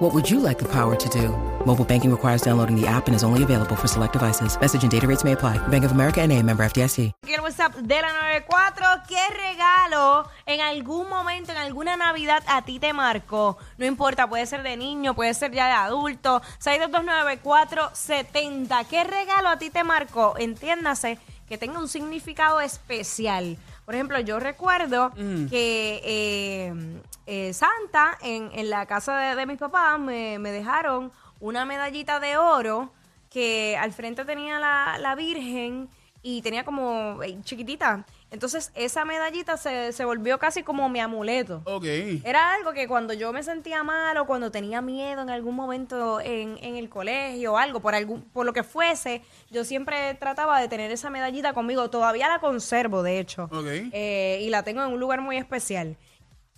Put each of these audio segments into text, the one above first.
What would you like the power to do? Mobile banking requires downloading the app and is only available for select devices. Message and data rates may apply. Bank of America and a member FDIC. Aquí el WhatsApp de la 94. ¿Qué regalo en algún momento, en alguna Navidad a ti te marcó? No importa, puede ser de niño, puede ser ya de adulto. 6229470. ¿Qué regalo a ti te marcó? Entiéndase que tenga un significado especial. Por ejemplo, yo recuerdo que eh, eh, Santa en, en la casa de, de mis papás me, me dejaron una medallita de oro que al frente tenía la, la Virgen y tenía como eh, chiquitita. Entonces esa medallita se, se volvió casi como mi amuleto. Ok. Era algo que cuando yo me sentía mal o cuando tenía miedo en algún momento en, en el colegio o algo, por, algún, por lo que fuese, yo siempre trataba de tener esa medallita conmigo. Todavía la conservo, de hecho. Ok. Eh, y la tengo en un lugar muy especial.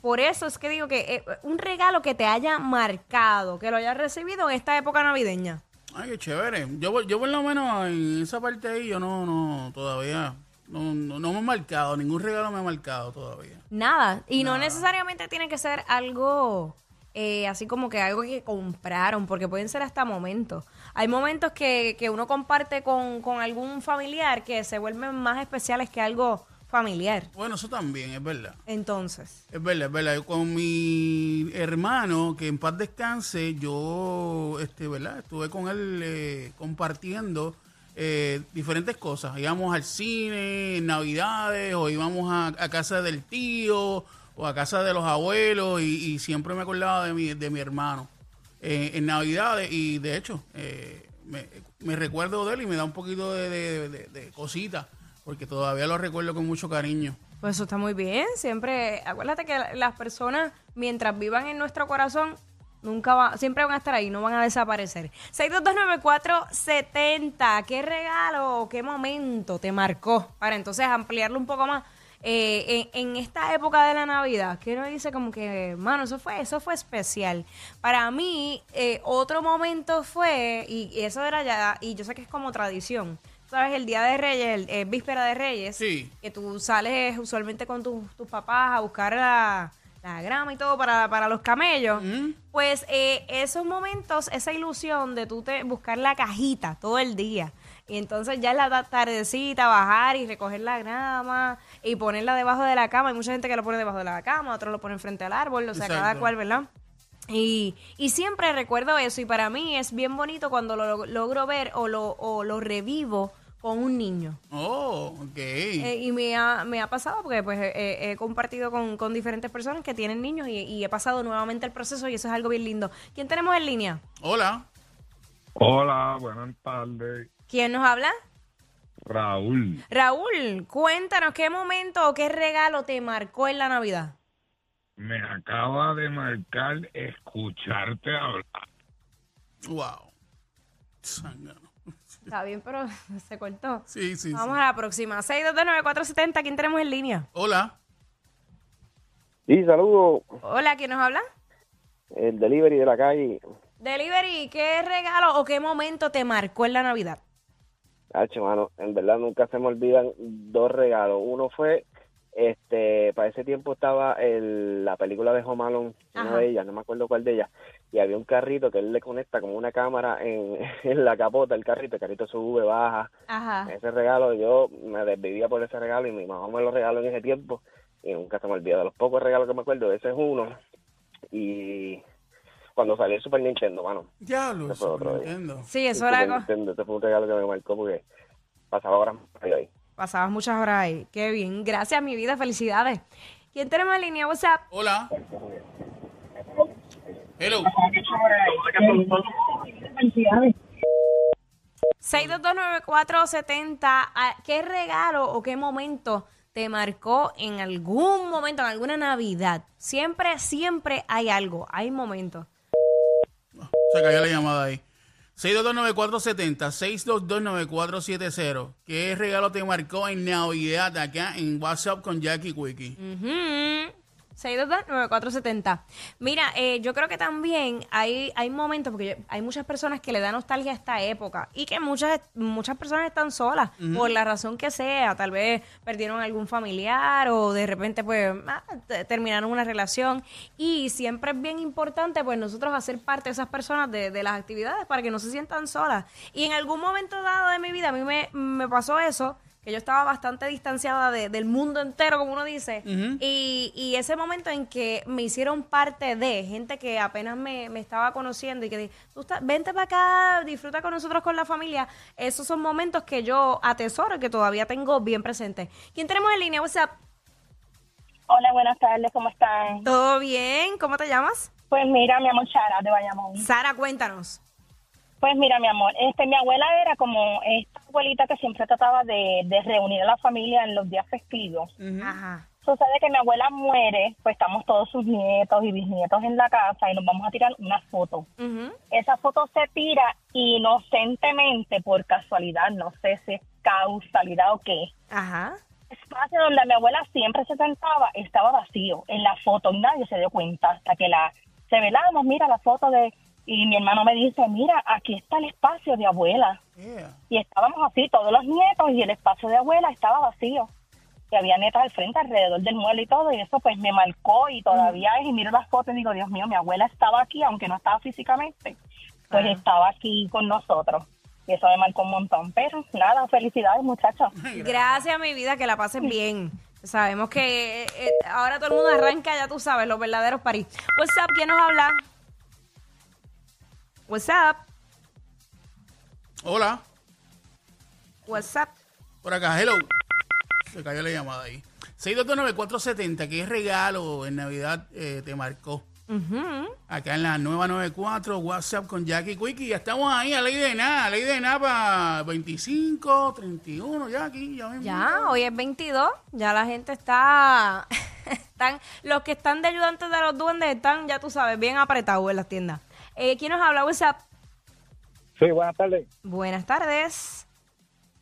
Por eso es que digo que eh, un regalo que te haya marcado, que lo hayas recibido en esta época navideña. Ay, qué chévere. Yo, yo por lo menos en esa parte ahí, yo no, no, todavía, no, no, no me he marcado, ningún regalo me ha marcado todavía. Nada. Y no necesariamente tiene que ser algo eh, así como que algo que compraron, porque pueden ser hasta momentos. Hay momentos que, que uno comparte con, con algún familiar que se vuelven más especiales que algo familiar. Bueno, eso también, es verdad. Entonces, Es verdad, es verdad. Con mi hermano, que en paz descanse, yo, este, ¿verdad? Estuve con él eh, compartiendo eh, diferentes cosas. Íbamos al cine en Navidades, o íbamos a, a casa del tío, o a casa de los abuelos, y, y siempre me acordaba de mi, de mi hermano eh, en Navidades. Y de hecho, me, me recuerdo de él y me da un poquito de, de, de- de cosita, porque todavía lo recuerdo con mucho cariño. pues eso está muy bien. Siempre, acuérdate que las personas, mientras vivan en nuestro corazón, nunca va, siempre van a estar ahí, no van a desaparecer. 6229470, ¿qué regalo qué momento te marcó? Para entonces ampliarlo un poco más. eh, en, esta época de la Navidad, que uno dice como que, mano, eso fue, eso fue especial. Para mí, eh, otro momento fue, y eso era ya, y yo sé que es como tradición, ¿sabes? El Día de Reyes, el, eh, Víspera de Reyes, Sí. que tú sales usualmente con tus- tus papás a buscar la, la grama y todo para, para los camellos, pues eh, esos momentos, esa ilusión de tú te, buscar la cajita todo el día. Y entonces ya en la ta- tardecita bajar y recoger la grama y ponerla debajo de la cama. Hay mucha gente que lo pone debajo de la cama, otros lo ponen frente al árbol, o sea, cada cual, ¿verdad? Y, y siempre recuerdo eso y para mí es bien bonito cuando lo logro ver o lo, o lo revivo con un niño. Oh, ok. Eh, y me ha, me ha pasado porque pues eh, he compartido con, con diferentes personas que tienen niños y, y he pasado nuevamente el proceso y eso es algo bien lindo. ¿Quién tenemos en línea? Hola. Hola, buenas tardes. ¿Quién nos habla? Raúl, Raúl, cuéntanos qué momento o qué regalo te marcó en la Navidad. me acaba de marcar escucharte hablar. Wow. Zángano. Está bien, pero se cortó. Sí, sí, Vamos sí. a la próxima. 6229470, ¿quién tenemos en línea? Hola. Sí, saludo. Hola, ¿quién nos habla? El delivery de la calle. Delivery, ¿qué regalo o qué momento te marcó en la Navidad? H, mano, en verdad nunca se me olvidan dos regalos. Uno fue, este, para ese tiempo estaba el, la película de Home Alone, una Ajá. de ellas, no me acuerdo cuál de ellas, y había un carrito que él le conecta como una cámara en, en la capota del carrito, el carrito sube, baja. Ajá. Ese regalo, yo me desvivía por ese regalo y mi mamá me lo regaló en ese tiempo y nunca se me olvida. De los pocos regalos que me acuerdo, ese es uno. Y cuando salió el Super Nintendo, mano. Diablo, Ese fue Super. Nintendo. Sí, eso El era Super algo. Nintendo, ese fue un regalo que me marcó porque pasaba horas ahí. Pasabas muchas horas ahí. Qué bien. Gracias, mi vida. Felicidades. ¿Quién tenemos en línea? WhatsApp. Hola. Hello. 6229470. Ah, ¿Qué regalo o qué momento te marcó en algún momento, en alguna Navidad? Siempre, siempre hay algo. Hay momentos. Se cayó la llamada ahí. 6229470, 6229470. ¿Qué regalo te marcó en Navidad acá en WhatsApp con Jackie Quickie? Ujú. 622-9470. Mira, eh, yo creo que también hay, hay momentos, porque yo- hay muchas personas que le da nostalgia a esta época y que muchas, muchas personas están solas por la razón que sea. Tal vez perdieron algún familiar o de repente pues ah, te- terminaron una relación. Y siempre es bien importante pues nosotros hacer parte de esas personas de, de las actividades para que no se sientan solas. Y en algún momento dado de mi vida a mí me, me pasó eso que yo estaba bastante distanciada de- del mundo entero, como uno dice, y, y ese momento en que me hicieron parte de gente que apenas me, me estaba conociendo y que di- tú estás, vente para acá, disfruta con nosotros, con la familia, esos son momentos que yo atesoro y que todavía tengo bien presentes. ¿Quién tenemos en línea? What's up? Hola, buenas tardes, ¿cómo están? ¿Todo bien? ¿Cómo te llamas? Pues mira, mi amor, Chara de Bayamón. Sara, cuéntanos. Pues mira, mi amor, este, mi abuela era como esta abuelita que siempre trataba de, de reunir a la familia en los días festivos. Ajá. Sucede que mi abuela muere, pues estamos todos sus nietos y bisnietos en la casa y nos vamos a tirar una foto. Ujú. Esa foto se tira inocentemente por casualidad, no sé si es causalidad o qué. Ajá. El espacio donde mi abuela siempre se sentaba estaba vacío en la foto y nadie se dio cuenta hasta que la se velamos, mira la foto de y mi hermano me dice, mira, aquí está el espacio de abuela. Yeah. Y estábamos así, todos los nietos, y el espacio de abuela estaba vacío. Y había nietas al frente, alrededor del mueble y todo, y eso pues me marcó y todavía es, y miro las fotos y digo, Dios mío, mi abuela estaba aquí, aunque no estaba físicamente, pues estaba aquí con nosotros. Y eso me marcó un montón. Pero nada, felicidades muchachos. Gracias, mi vida, que la pasen bien. Sabemos que eh, eh, ahora todo el mundo arranca, ya tú sabes, los verdaderos París. What's up? ¿Quién nos habla? What's up? Hola, What's up? por acá, hello. Se cayó la llamada ahí. 6229470, ¿qué regalo en Navidad eh, te marcó? Ujú. Acá en la nueva 94, WhatsApp con Jackie Quickie. Ya estamos ahí a ley de nada, ley de nada para 25, 31, Jackie. Ya, mismo. Ya, hoy es 22, ya la gente está... están Los que están de ayudantes de los duendes están, ya tú sabes, bien apretados en las tiendas. Eh, ¿Quién nos habla? What's up? Sí, buenas tardes. Buenas tardes.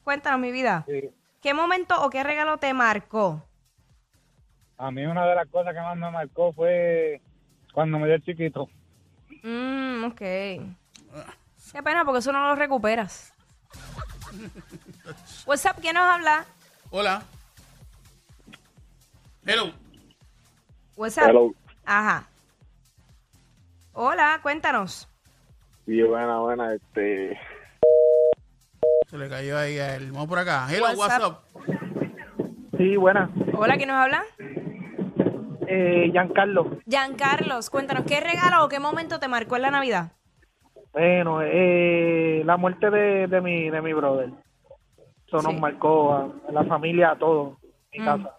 Cuéntanos, mi vida. Sí. ¿Qué momento o qué regalo te marcó? A mí una de las cosas que más me marcó fue cuando me dio el chiquito. Mm, ok. Qué pena porque eso no lo recuperas. What's up? ¿Quién nos habla? Hola. Hello. What's up? Hello. Ajá. Hola, cuéntanos. Sí, buena, buena, este... Se le cayó ahí a él. Vamos por acá. Hello, WhatsApp. WhatsApp. Sí, buena. Hola, ¿quién nos habla? Eh, Giancarlo. Giancarlos, cuéntanos, ¿qué regalo o qué momento te marcó en la Navidad? Bueno, eh, la muerte de, de mi de mi brother. Eso nos Sí. marcó a, a la familia, a todos, en mi casa.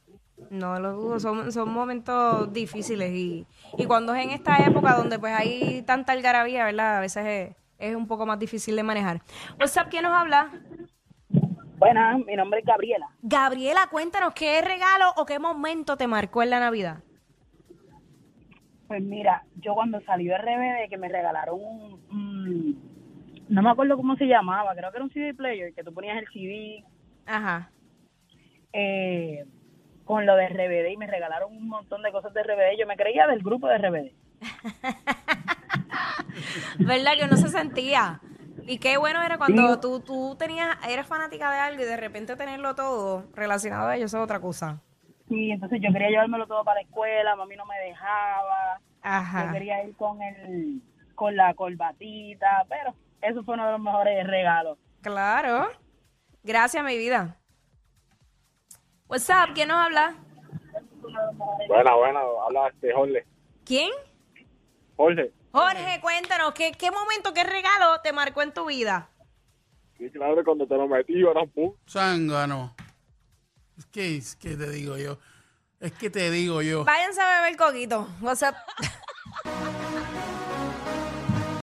No lo dudo, son, son momentos difíciles y, y cuando es en esta época donde pues hay tanta algarabía, ¿verdad? A veces es, es un poco más difícil de manejar. What's up, ¿quién nos habla? Buenas, mi nombre es Gabriela. Gabriela, cuéntanos, ¿qué regalo o qué momento te marcó en la Navidad? Pues mira, yo cuando salió RBD que me regalaron un, un- no me acuerdo cómo se llamaba, creo que era un CD player, que tú ponías el CD Ajá. eh, con lo de RBD y me regalaron un montón de cosas de RBD. Yo me creía del grupo de RBD. ¿Verdad que uno se sentía? Y qué bueno era cuando tú, tú tenías, eras fanática de algo y de repente tenerlo todo relacionado a ello, eso es otra cosa. Sí, entonces yo quería llevármelo todo para la escuela, mami no me dejaba. Yo Ajá. quería ir con el con la corbatita, pero eso fue uno de los mejores regalos. Claro. Gracias, mi vida. What's up? ¿Quién nos habla? Buena, buena, habla este Jorge. ¿Quién? Jorge, Jorge, cuéntanos, ¿qué, ¿qué momento, qué regalo te marcó en tu vida? sí, claro, cuando te lo metí, era un Zángano. Es que, es que te digo yo. Es que te digo yo. Váyanse a beber coquito. What's up?